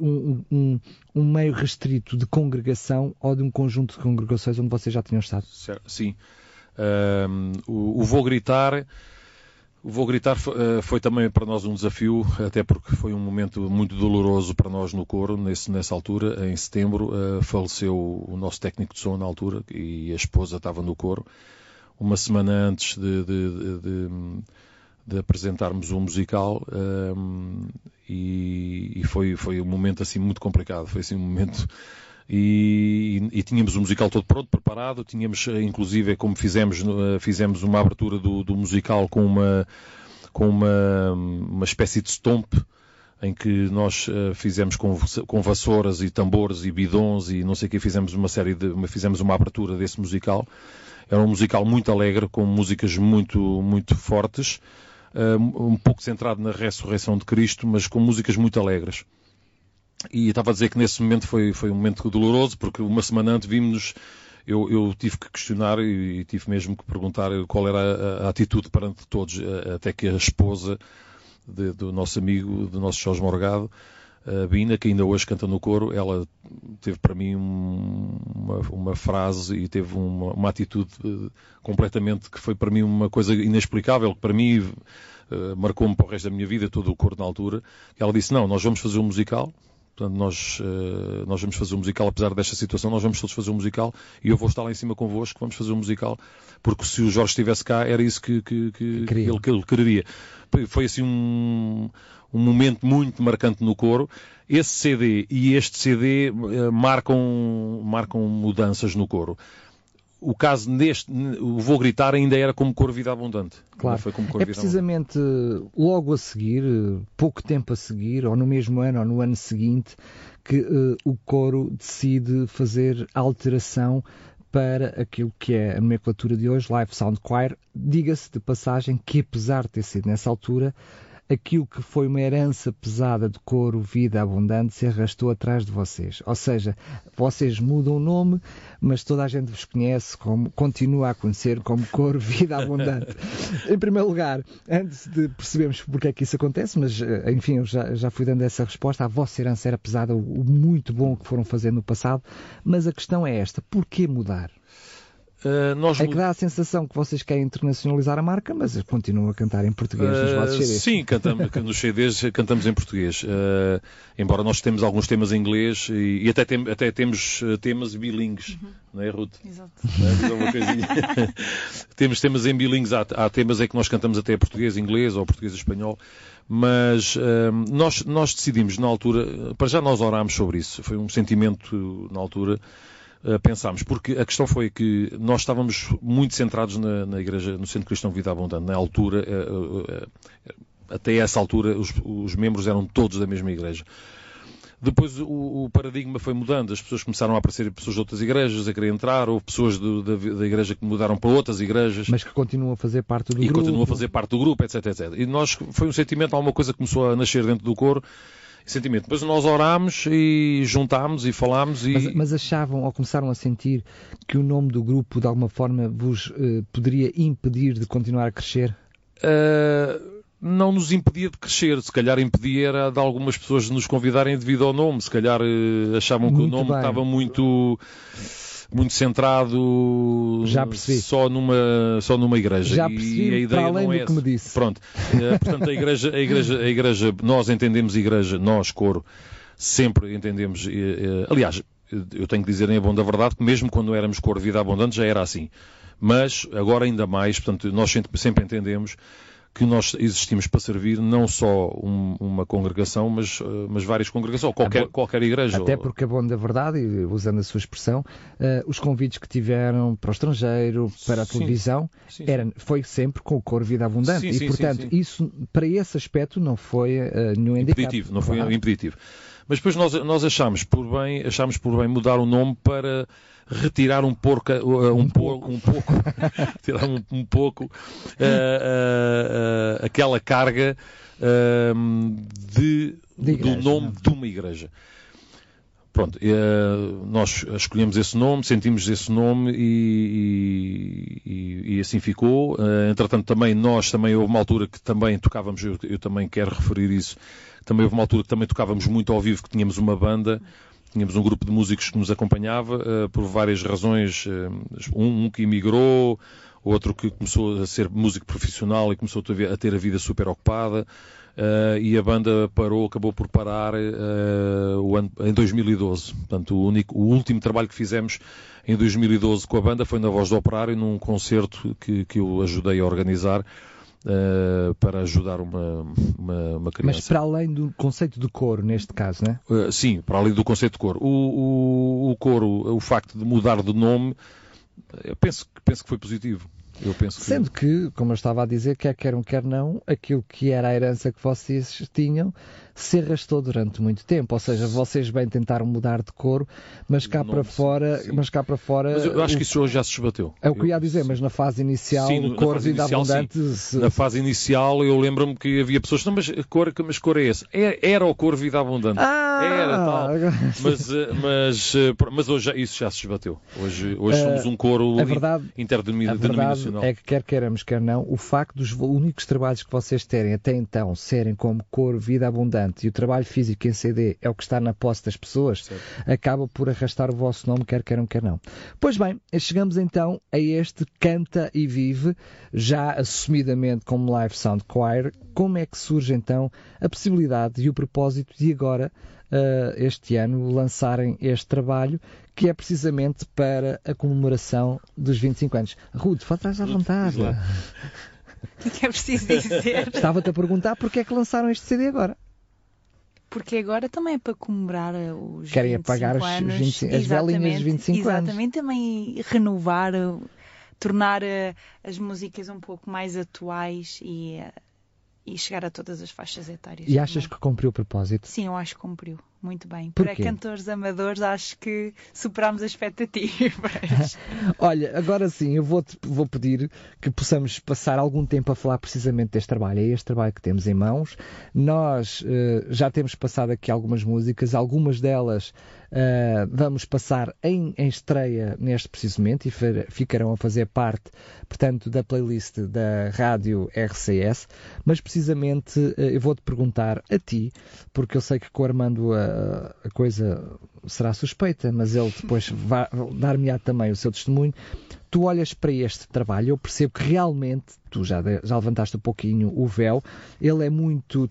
um, um, um, meio restrito de congregação ou de um conjunto de congregações onde vocês já tinham estado. Sim. Um, o, o Vou Gritar. Vou Gritar foi, foi, também para nós um desafio, até porque foi um momento muito doloroso para nós no coro, nesse, nessa altura, em setembro, uh, faleceu o nosso técnico de som na altura e a esposa estava no coro uma semana antes de, de, de, de apresentarmos um musical um, e, e, foi, foi um momento assim muito complicado. Foi assim um momento. E, e, tínhamos o musical todo pronto, preparado, tínhamos, inclusive, como fizemos, fizemos uma abertura do, do musical com uma, com uma, uma espécie de stomp, em que nós uh, fizemos com, com, vassouras e tambores e bidons e não sei o que, fizemos uma série de, fizemos uma abertura desse musical. Era um musical muito alegre, com músicas muito, muito fortes, eh, um pouco centrado na ressurreição de Cristo, mas com músicas muito alegres. E estava a dizer que nesse momento foi, foi um momento doloroso, porque uma semana antes vimos eu, eu, tive que questionar e, tive mesmo que perguntar qual era a, a atitude perante todos, até que a esposa de, do nosso amigo, do nosso Jorge Morgado, a Bina, que ainda hoje canta no coro, ela teve para mim um, uma, uma, frase e teve uma, uma, atitude eh, completamente que foi para mim uma coisa inexplicável, que para mim uh, marcou-me para o resto da minha vida, todo o coro na altura. Ela disse: Não, nós vamos fazer um musical. Portanto, nós, uh, nós vamos fazer um musical, apesar desta situação, nós vamos todos fazer um musical e eu vou estar lá em cima convosco, vamos fazer um musical, porque se o Jorge estivesse cá, era isso que, que, que, que ele, ele quereria. Foi assim um, um momento muito marcante no coro. Esse CD e este CD uh, marcam, marcam mudanças no coro. O caso neste, o Vou Gritar ainda era como Cor Vida Abundante. Claro. é precisamente logo a seguir, pouco tempo a seguir, ou no mesmo ano ou no ano seguinte, que uh, o coro decide fazer alteração para aquilo que é a nomenclatura de hoje, Live Sound Choir. Diga-se de passagem que, apesar de ter sido nessa altura, aquilo que foi uma herança pesada de couro, vida abundante, se arrastou atrás de vocês. Ou seja, vocês mudam o nome, mas toda a gente vos conhece como, continua a conhecer como couro, (laughs) vida abundante. (laughs) em primeiro lugar, antes de percebermos porque é que isso acontece, mas eh, enfim, eu já, já fui dando essa resposta, a vossa herança era pesada, o muito bom que foram fazer no passado, mas a questão é esta, porquê mudar? Uh, nós... É que dá a sensação que vocês querem internacionalizar a marca, mas continuam a cantar em português nos vossos Uh, CDs. sim, cantamos, (laughs) nos CDs cantamos em português. Uh, embora nós temos alguns temas em inglês e, e até, tem, até temos temas bilingues, não é, Ruth? Exato. Não é? (laughs) Temos temas em bilingues, há, há temas em que nós cantamos até português, inglês ou português e espanhol. Mas uh, nós, nós decidimos na altura, para já nós orámos sobre isso, foi um sentimento na altura, Uh, pensámos, porque a questão foi que nós estávamos muito centrados na, na Igreja, no Centro Cristão Vida Abundante. Na altura, uh, uh, até essa altura, os, os, membros eram todos da mesma Igreja. Depois o, o, paradigma foi mudando, as pessoas começaram a aparecer pessoas de outras igrejas a querer entrar, ou pessoas do, da, da, igreja que mudaram para outras igrejas. Mas que continuam a fazer parte do e grupo. E continuam a fazer parte do grupo, etc, etc. E nós, foi um sentimento, alguma coisa começou a nascer dentro do coro, sentimento. Depois nós orámos e juntámos e falámos e... Mas, mas, achavam ou começaram a sentir que o nome do grupo de alguma forma vos uh, poderia impedir de continuar a crescer? Uh, não nos impedia de crescer. Se calhar impedia era de algumas pessoas nos convidarem devido ao nome. Se calhar uh, achavam muito que o nome bem. estava muito muito centrado Já percebi. só numa só numa igreja Já percebi, e a ideia para além não é do que me disse. pronto uh, portanto a igreja a igreja a igreja nós entendemos igreja nós coro sempre entendemos uh, uh, aliás eu tenho que dizer em bom da verdade que mesmo quando éramos coro vida abundante já era assim mas agora ainda mais portanto nós sempre entendemos que nós existimos para servir não só um, uma congregação, mas, uh, mas várias congregações, ou qualquer, qualquer igreja. Até porque, a bom da verdade, e usando a sua expressão, eh, os convites que tiveram para o estrangeiro, para a Sim. televisão, Sim, sim. era, foi sempre com o cor Vida Abundante. Sim, e, portanto, isso, para esse aspecto, não foi eh, nenhum indicado. impeditivo, não foi impeditivo. Mas depois nós, nós achámos por bem, achámos por bem mudar o nome para retirar um pouco, uh, um, pouco, um pouco, (laughs) tirar um, um pouco uh, uh, uh, aquela carga uh, de, De igreja, do nome não? de uma igreja. Pronto, eh, nós escolhemos esse nome, sentimos esse nome e, e- e assim ficou. Entretanto, também nós, também houve uma altura que também tocávamos, eu, eu também quero referir isso, também houve uma altura que também tocávamos muito ao vivo, que tínhamos uma banda, tínhamos um grupo de músicos que nos acompanhava, eh, por várias razões, eh, um, um que emigrou, outro que começou a ser músico profissional e começou a ter a, vida super ocupada. eh, e a banda parou, acabou por parar eh, o ano- em 2012. Portanto, o, único, o último trabalho que fizemos em 2012 com a banda foi na Voz do Operário, num concerto que, que eu ajudei a organizar eh, para ajudar uma, uma, uma criança. Mas para além do conceito de coro, neste caso, né? Uh, sim, para além do conceito de coro. O, o, o coro, o facto de mudar de nome, eu penso, que- penso que foi positivo. Eu penso que... Sendo que, como eu estava a dizer, quer queiram, quer não, aquilo que era a herança que vocês tinham se arrastou durante muito tempo. Ou seja, vocês bem tentaram mudar de coro, mas cá Nome, para fora, sim. mas cá para fora. Mas eu acho o- que isso hoje já se esbateu. É o que eu ia dizer, mas na fase inicial, Sim, fase vida sim. abundante. Na fase inicial, eu lembro-me que havia pessoas, não, mas cor, mas cor é esse? Era, era o cor vida abundante. Ah, Era tal. (laughs) Mas, eh, mas, eh, mas hoje isso já se esbateu. Hoje, hoje Eh, somos um coro interdenominacional. é que quer queiramos, quer não, o facto dos únicos trabalhos que vocês terem até então serem como cor, vida abundante e o trabalho físico em CD é o que está na posse das pessoas, Certo. acaba por arrastar o vosso nome, quer queiram, quer não. Pois bem, chegamos então a este Canta e Vive, já assumidamente como Live Sound Choir. Como é que surge então a possibilidade e o propósito de agora, eh, este ano, lançarem este trabalho, que é precisamente para a comemoração dos 25 anos? Ruth, faz à vontade. (laughs) O que é que é preciso dizer? Estava-te a perguntar porque é que lançaram este CD agora. Porque agora também é para comemorar eh, os Querem 25 apagar os- os anos. 25 as velinhas dos 25 anos. Exatamente, também renovar, eh, tornar eh, as músicas um pouco mais atuais e, e chegar a todas as faixas etárias. E achas também. que cumpriu o propósito? Sim, eu acho que cumpriu. Muito bem. Porquê? Para cantores amadores, acho que superámos as expectativas. (laughs) Olha, agora sim, eu vou, vou pedir que possamos passar algum tempo a falar precisamente deste trabalho. É este trabalho que temos em mãos. Nós eh, já temos passado aqui algumas músicas, algumas delas eh, vamos passar em, em estreia neste precisamente e fer- ficarão a fazer parte, portanto, da playlist da rádio RCS. Mas precisamente eh, eu vou-te perguntar a ti, porque eu sei que com o Armando a, a coisa será suspeita, mas ele depois vai dar-me também o seu testemunho tu olhas para este trabalho, eu percebo que realmente, tu já, já levantaste um pouquinho o véu, ele é muito,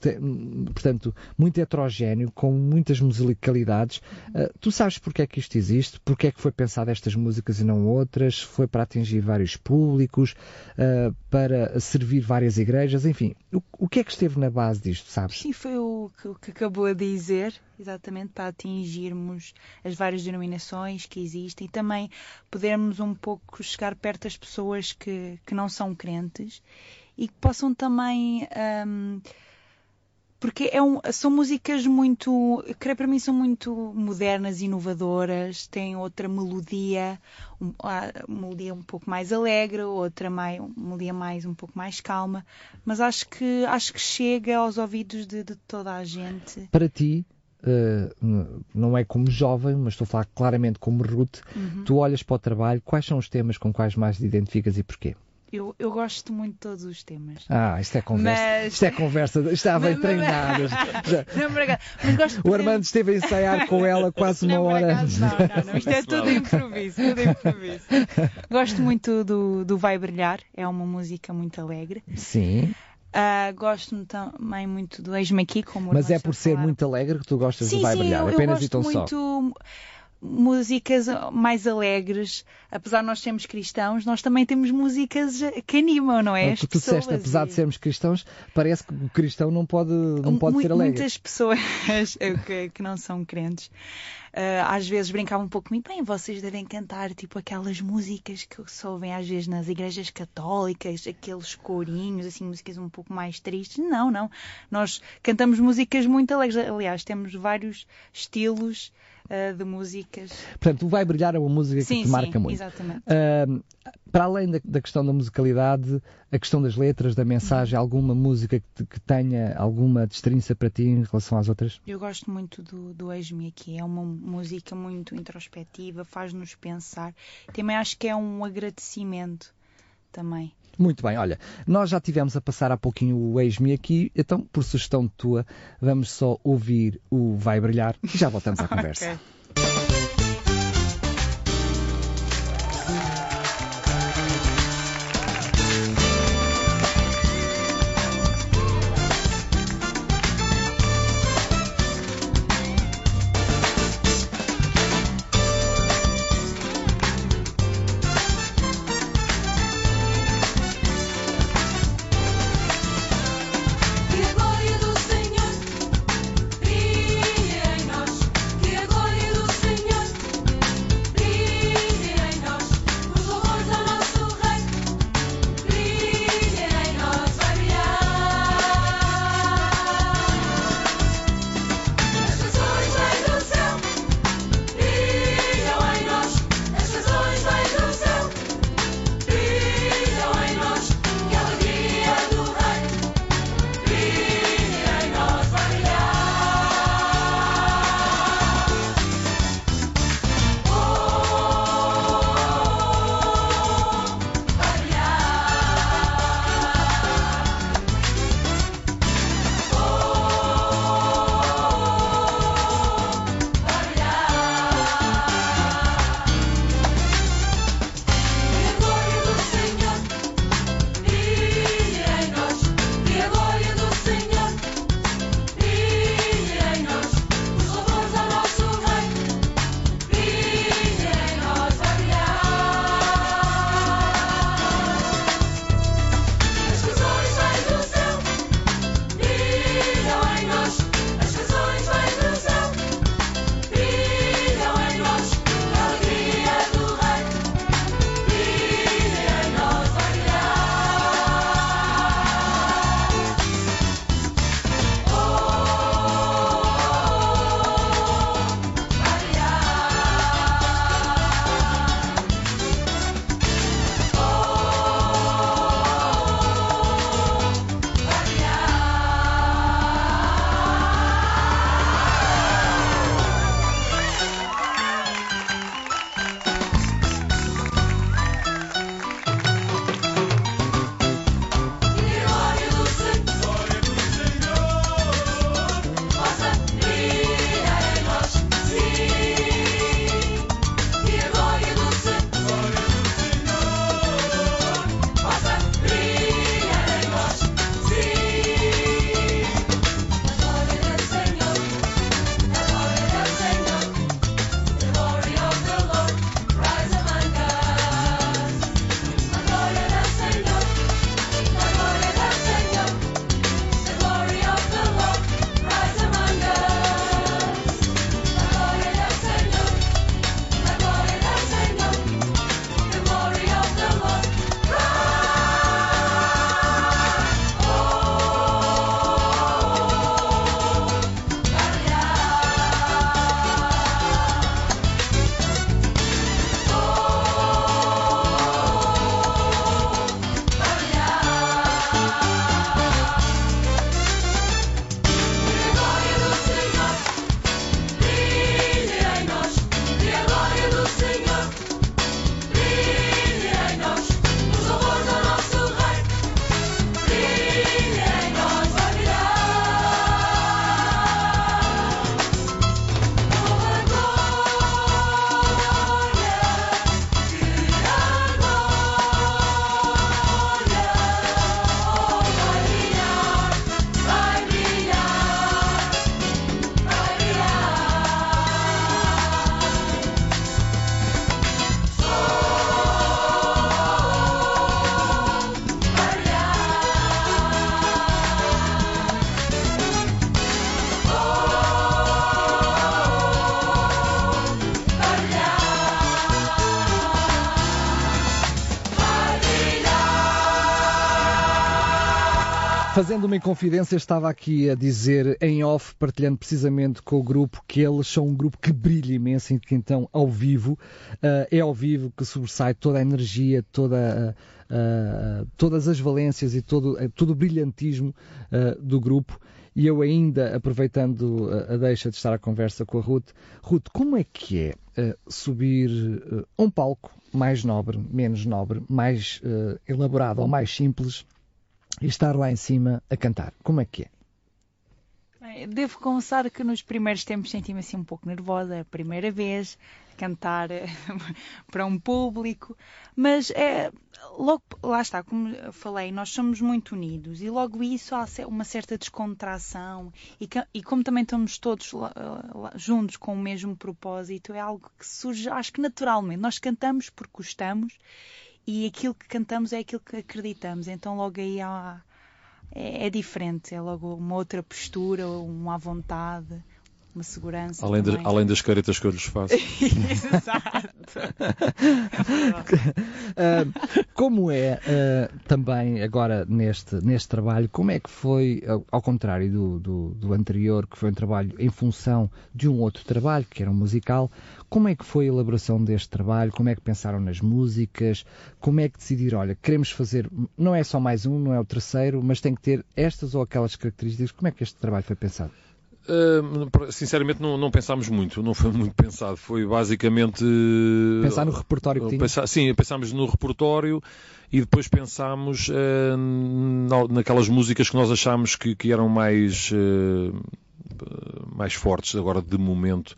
portanto, muito heterogéneo, com muitas musicalidades. Uh, tu sabes porque é que isto existe? Porque é que foi pensado estas músicas e não outras? Foi para atingir vários públicos, uh, para servir várias igrejas, enfim. O, o, que é que esteve na base disto, sabes? Sim, foi o que, o que acabou de dizer, exatamente, para atingirmos as várias denominações que existem e também podermos um pouco chegar perto das pessoas que, que não são crentes e que possam também. Um, porque é um, são músicas muito, creio para mim, são muito modernas, inovadoras, têm outra melodia, um, uma melodia um pouco mais alegre, outra mais, uma melodia mais um pouco mais calma, mas acho que acho que chega aos ouvidos de, de toda a gente. Para ti, Uh, não é como jovem, mas estou a falar claramente como Ruth, uhum. tu olhas para o trabalho, quais são os temas com quais mais te identificas e porquê? Eu, eu gosto muito de todos os temas. Ah, isto é conversa. Mas... Isto é conversa. Está bem (laughs) o Armando esteve a ensaiar com ela quase uma não, hora. Não, não, não. Isto é tudo improviso. Tudo improviso. (laughs) Gosto muito do, do Vai Brilhar. É uma música muito alegre. Sim. Uh, gosto também muito do Ex-me Aqui, como Mas é por ser falar. muito alegre que tu gostas sim, de Vai sim, Brilhar, eu, apenas eu e tão muito... só músicas mais alegres, apesar de nós sermos cristãos, nós também temos músicas que animam, não é? As tu disseste, apesar e... de sermos cristãos, parece que o cristão não pode, não pode ser alegre. Muitas pessoas (laughs) que, que não são crentes uh, às vezes brincavam um pouco comigo, bem, vocês devem cantar tipo aquelas músicas que se ouvem às vezes nas igrejas católicas, aqueles corinhos, assim, músicas um pouco mais tristes. Não, não. Nós cantamos músicas muito alegres. Aliás, temos vários estilos uh, de músicas. Portanto, o Vai Brilhar é uma música sim, que te marca sim, muito. Exatamente. Uh, para além da, da, questão da musicalidade, a questão das letras, da mensagem, uhum. alguma música que, que, tenha alguma destrinça para ti em relação às outras? Eu gosto muito do, do Ex-me Aqui. É uma música muito introspectiva, faz-nos pensar. Também acho que é um agradecimento também. Muito bem, olha, nós já tivemos a passar há pouquinho o Ex-me aqui, então, por sugestão tua, vamos só ouvir o Vai Brilhar e já voltamos à (laughs) conversa. okay. Fazendo uma inconfidência, estava aqui a dizer em off, partilhando precisamente com o grupo, que eles são um grupo que brilha imenso e que então, ao vivo, uh, é ao vivo que sobressai toda a energia, toda, uh, uh, todas as valências e todo, todo o brilhantismo do grupo. E eu ainda, aproveitando a deixa de estar à conversa com a Ruth, Ruth, como é que é subir um palco mais nobre, menos nobre, mais elaborado ou mais simples, e estar lá em cima a cantar. Como é que é? Devo confessar que nos primeiros tempos senti-me assim um pouco nervosa, a primeira vez cantar eh, (laughs) para um público, mas é, logo, lá está, como falei, nós somos muito unidos e logo isso há uma certa descontração e, e como também estamos todos lá, juntos com o mesmo propósito, é algo que surge, acho que naturalmente. Nós cantamos porque gostamos e aquilo que cantamos é aquilo que acreditamos. Então logo aí há, é, é diferente, é logo uma outra postura, uma à vontade, uma segurança. Além, de, além das caretas que eu lhes faço. (laughs) Exato. Uh, (laughs) como é uh, também agora neste, neste trabalho, como é que foi, ao, ao contrário do, do, do, anterior, que foi um trabalho em função de um outro trabalho, que era um musical, como é que foi a elaboração deste trabalho? Como é que pensaram nas músicas? Como é que decidiram, olha, queremos fazer, não é só mais um, não é o terceiro, mas tem que ter estas ou aquelas características. Como é que este trabalho foi pensado? Uh, sinceramente não, não, pensámos muito, não foi (laughs) muito pensado, foi basicamente pensar no repertório que pensar, Sim, pensámos no repertório e depois pensámos uh, naquelas músicas que nós achámos que, que eram mais, uh, mais fortes agora de momento.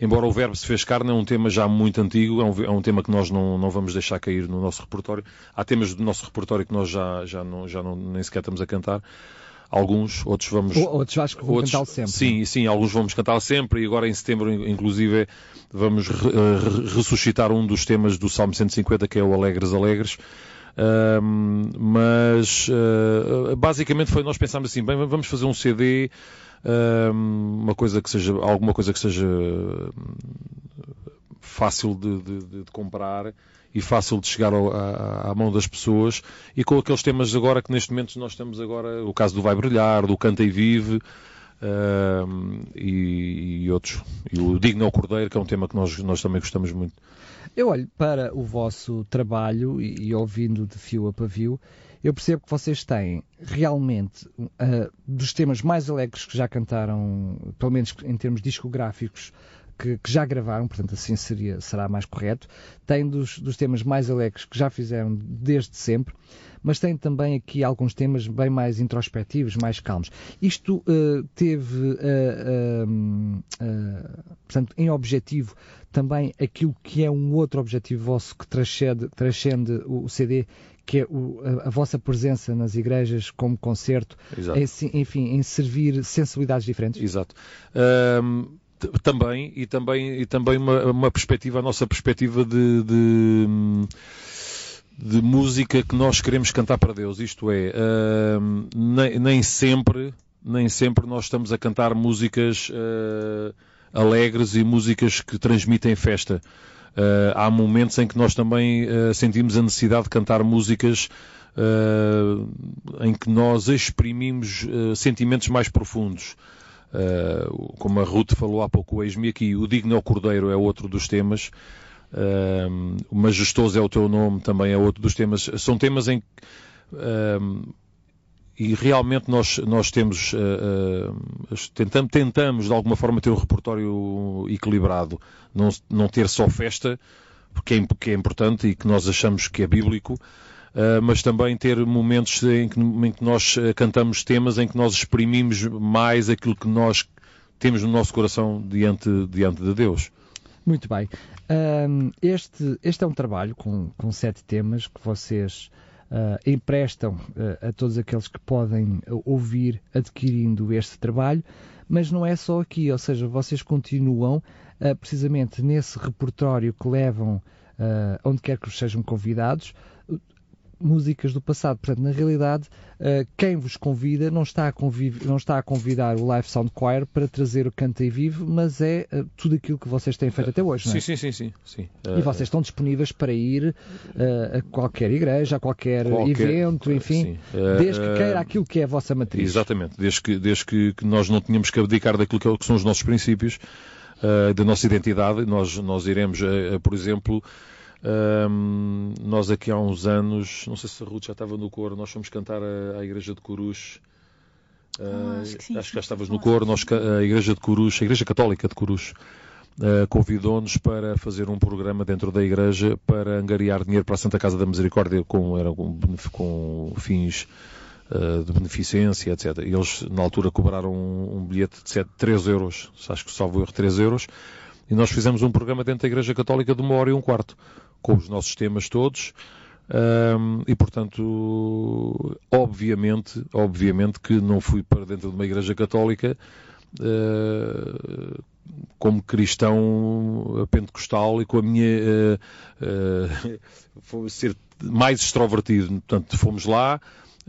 Embora o verbo se fez carne é um tema já muito antigo, é um, é um tema que nós não, não vamos deixar cair no nosso repertório. Há temas do nosso repertório que nós já, já, não, já não, nem sequer estamos a cantar alguns, outros vamos. Outros acho que vão cantá-lo sempre. Sim, sim, alguns vamos cantá-lo sempre e agora em setembro, inclusive, vamos re eh, ressuscitar um dos temas do Salmo 150, que é o Alegres Alegres. Um, mas uh, basicamente foi nós pensámos assim, bem, vamos fazer um CD, um, uma coisa que seja, alguma coisa que seja fácil de, de, de comprar e fácil de chegar ao, à, à, mão das pessoas e com aqueles temas agora que neste momento nós estamos agora, o caso do Vai Brilhar, do Canta e Vive uh, e, e, outros. E o Digno ao Cordeiro, que é um tema que nós, nós também gostamos muito. Eu olho para o vosso trabalho e, e ouvindo de fio a pavio, eu percebo que vocês têm realmente uh, dos temas mais alegres que já cantaram, pelo menos em termos discográficos, que, que, já gravaram, portanto assim seria, será mais correto. Tem dos, dos temas mais alegres que já fizeram desde sempre, mas tem também aqui alguns temas bem mais introspectivos, mais calmos. Isto uh, teve, uh, uh, portanto, em objetivo também aquilo que é um outro objetivo vosso que transcende, transcende o CD, que é o, a, a, vossa presença nas igrejas como concerto, em, enfim, em servir sensibilidades diferentes? Exato. Um também e também e também uma, uma perspectiva a nossa perspectiva de, de, de, música que nós queremos cantar para Deus. Isto é uh, nem, nem, sempre nem sempre nós estamos a cantar músicas uh, alegres e músicas que transmitem festa. Uh, há momentos em que nós também sentimos a necessidade de cantar músicas em que nós exprimimos sentimentos mais profundos Uh, como a Ruth falou há pouco, eis-me aqui, o Digno ao Cordeiro é outro dos temas, uh, o Majestoso é o teu nome também é outro dos temas. São temas em que. Uh, e realmente nós, nós temos, tentamos, tentamos de alguma forma ter um repertório equilibrado, não, não ter só festa, porque é, porque é importante e que nós achamos que é bíblico, Uh, mas também ter momentos em que, em que, nós ah, cantamos temas em que nós exprimimos mais aquilo que nós temos no nosso coração diante, diante de Deus. Muito bem. Este, este é um trabalho com, com sete temas que vocês uh, emprestam a todos aqueles que podem ouvir adquirindo este trabalho, mas não é só aqui, ou seja, vocês continuam precisamente nesse repertório que levam onde quer que sejam convidados músicas do passado. Portanto, na realidade, uh, quem vos convida não está, a não está a convidar o Live Sound Choir para trazer o Canta e Vive, mas é uh, tudo aquilo que vocês têm feito até hoje, não é? Sim, sim, sim. sim, E vocês estão disponíveis para ir a qualquer igreja, a qualquer, qualquer evento, enfim, desde que queira aquilo que é a vossa matriz. Exatamente, desde que, desde que, nós não tínhamos que abdicar daquilo que são os nossos princípios, da nossa identidade, nós, nós iremos, por exemplo, um, nós aqui há uns anos, não sei se a Ruth já estava no coro, nós fomos cantar à, à Igreja de Corus. Uh, acho, que sim, acho que já estavas no coro, nós, a Igreja de Corus, a Igreja Católica de Corus, uh, convidou-nos para fazer um programa dentro da Igreja para angariar dinheiro para a Santa Casa da Misericórdia com, era, com, com fins uh, de beneficência, etc. E eles, na altura, cobraram um, um bilhete de 7, 3 euros, acho que salvo erro 3 euros, e nós fizemos um programa dentro da Igreja Católica de uma hora e um quarto com os nossos temas todos. Um, e portanto, obviamente, obviamente que não fui para dentro de uma igreja católica uh, como cristão pentecostal e com a minha (laughs) uh, uh, ser mais extrovertido. Portanto, fomos lá,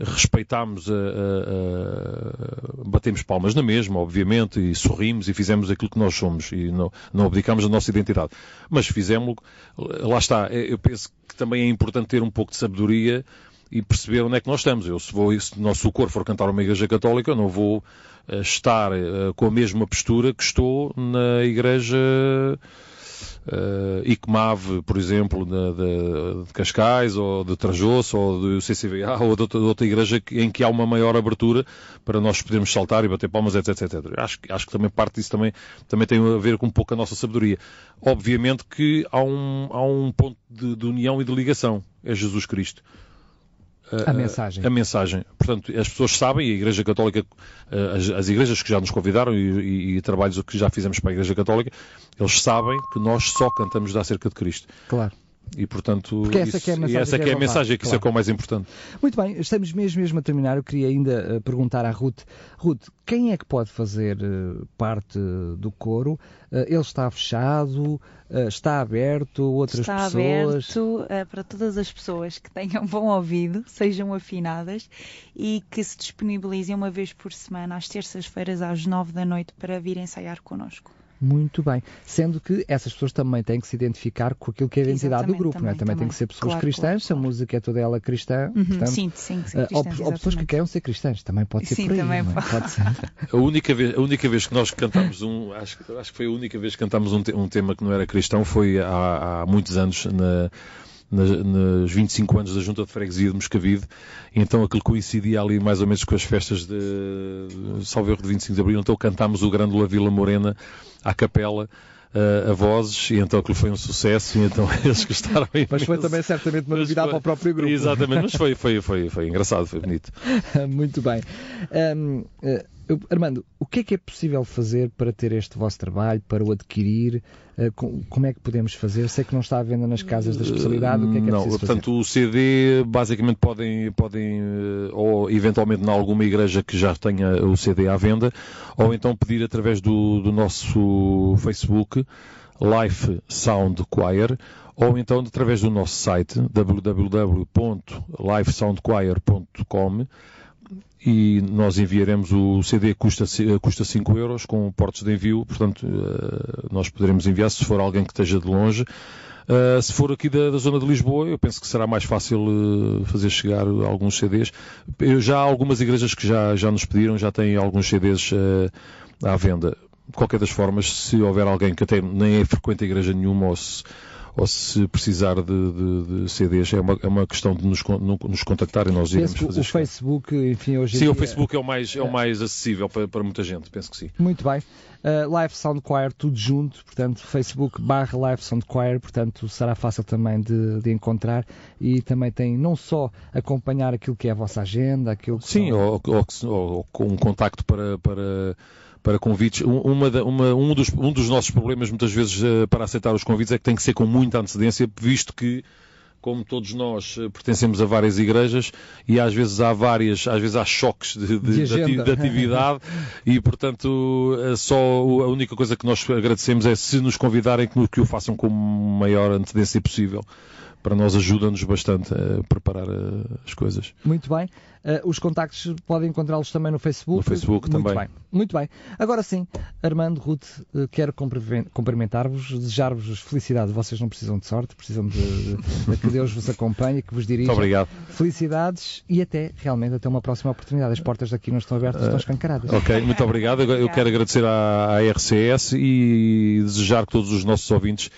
respeitámos, a, a, a, batemos palmas na mesma, obviamente, e sorrimos e fizemos aquilo que nós somos e não, não abdicámos da nossa identidade. Mas fizemos, lá está, é, eu penso que também é importante ter um pouco de sabedoria e perceber onde é que nós estamos. Eu, se, vou, se o nosso cor for cantar uma igreja católica, eu não vou uh, estar uh, com a mesma postura que estou na igreja uh, ICMAV, por exemplo, de, de, de, Cascais, ou de Trajoso, ou do CCVA, (laughs) ou de outra, de outra igreja em que há uma maior abertura para nós podermos saltar e bater palmas, etc, etc. Acho, acho que também parte disso também, também tem a ver com um pouco a nossa sabedoria. Obviamente que há um, há um ponto de, de união e de ligação, é Jesus Cristo a, mensagem. A, mensagem. Portanto, as pessoas sabem, e a Igreja Católica, as, as igrejas que já nos convidaram e, e, e, trabalhos que já fizemos para a Igreja Católica, eles sabem que nós só cantamos acerca de Cristo. Claro. E, portanto, Porque essa isso, é a mensagem, essa que é a mensagem que claro. isso é, é o mais importante. Muito bem, estamos mesmo, mesmo a terminar. Eu queria ainda uh, perguntar à Ruth. Ruth, quem é que pode fazer uh, parte do coro? Uh, ele está fechado? está aberto? Outras está pessoas? Está aberto para todas as pessoas que tenham (laughs) bom ouvido, sejam afinadas e que se disponibilizem uma vez por semana, às terças-feiras, às nove da noite, para vir ensaiar connosco. Muito bem. Sendo que essas pessoas também têm que se identificar com aquilo que é a identidade Exatamente, do grupo, também, não é? Também, também. têm que ser pessoas claro, cristãs, claro, claro. a música é toda ela cristã. Uhum, portanto, sim, sim, sim uh, ou, ou, pessoas que querem ser cristãs, também pode ser sim, por aí. Também é? pode. pode ser. (laughs) (laughs) A única, vez, a única vez que nós cantámos um, acho, acho que foi a única vez que cantámos um, te, um tema que não era cristão, foi há, há muitos anos na nas, nos 25 anos da Junta de Freguesia de Moscavide, e então aquilo coincidia ali mais ou menos com as festas de, Salve de 25 de Abril, então cantámos o Grândola Vila Morena à capela, uh, a vozes, e então aquilo foi um sucesso, e então (laughs) eles gostaram imenso. Mas foi também certamente uma novidade para o próprio grupo. Exatamente, mas foi, (laughs) foi, foi, foi engraçado, foi bonito. Muito bem. Um, uh, Armando, o que é que é possível fazer para ter este vosso trabalho, para o adquirir? Uh, como é que podemos fazer? Sei que não está à venda nas casas da especialidade, o que é que é não, preciso portanto, fazer? o CD basicamente podem, podem ou eventualmente em alguma igreja que já tenha o CD à venda, ou então pedir através do, do nosso Facebook, Life Sound Choir, ou então através do nosso site www.lifesoundchoir.com e nós enviaremos o CD custa custa 5 euros com portos de envio, portanto eh, nós poderemos enviar se for alguém que esteja de longe. Uh, se for aqui da, da, zona de Lisboa, eu penso que será mais fácil fazer chegar alguns CDs. Eu, já há algumas igrejas que já, já nos pediram, já têm alguns CDs à venda. De qualquer das formas, se houver alguém que até nem é frequente a igreja nenhuma ou se ou se precisar de, de, de CDs, é uma, é uma questão de nos, nos contactar e nós iremos fazer. O chegar. Facebook, enfim, hoje Sim, o Facebook é o mais, é o mais acessível para, para muita gente, penso que sim. Muito bem. Uh, Live Sound Choir, tudo junto, portanto, Facebook barra Live Sound Choir, portanto, será fácil também de, de, encontrar e também tem não só acompanhar aquilo que é a vossa agenda, aquilo que Sim, são... ou, ou, ou, ou um contacto para, para para convites. Uma, uma, um, dos, um dos nossos problemas, muitas vezes, uh, para aceitar os convites é que tem que ser com muita antecedência, visto que como todos nós uh, pertencemos a várias igrejas e às vezes há várias, às vezes há choques de, de, de, de atividade (laughs) e portanto uh, só a única coisa que nós agradecemos é se nos convidarem que, que o façam com a maior antecedência possível para nós ajuda-nos bastante a preparar as coisas. Muito bem. Uh, os contactos podem encontrá-los também no Facebook. No Facebook Muito também. Bem. Muito bem. Agora sim, Armando, Ruth, uh, quero cumprimentar-vos, desejar-vos felicidades. Vocês não precisam de sorte, precisam de, de, de que Deus vos acompanhe, que vos dirija. Muito obrigado. Felicidades e até, realmente, até uma próxima oportunidade. As portas daqui não estão abertas, estão escancaradas. Ok, muito obrigado. Eu quero agradecer à, à RCS e desejar que todos os nossos ouvintes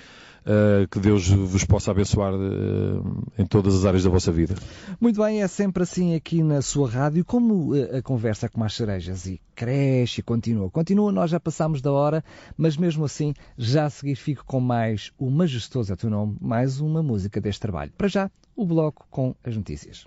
Uh, que Deus vos possa abençoar uh, em todas as áreas da vossa vida. Muito bem, é sempre assim aqui na sua rádio, como uh, a conversa com as cerejas e cresce e continua. Continua, nós já passamos da hora, mas mesmo assim, já a seguir fico com mais o majestoso é teu nome, mais uma música deste trabalho. Para já, o bloco com as notícias.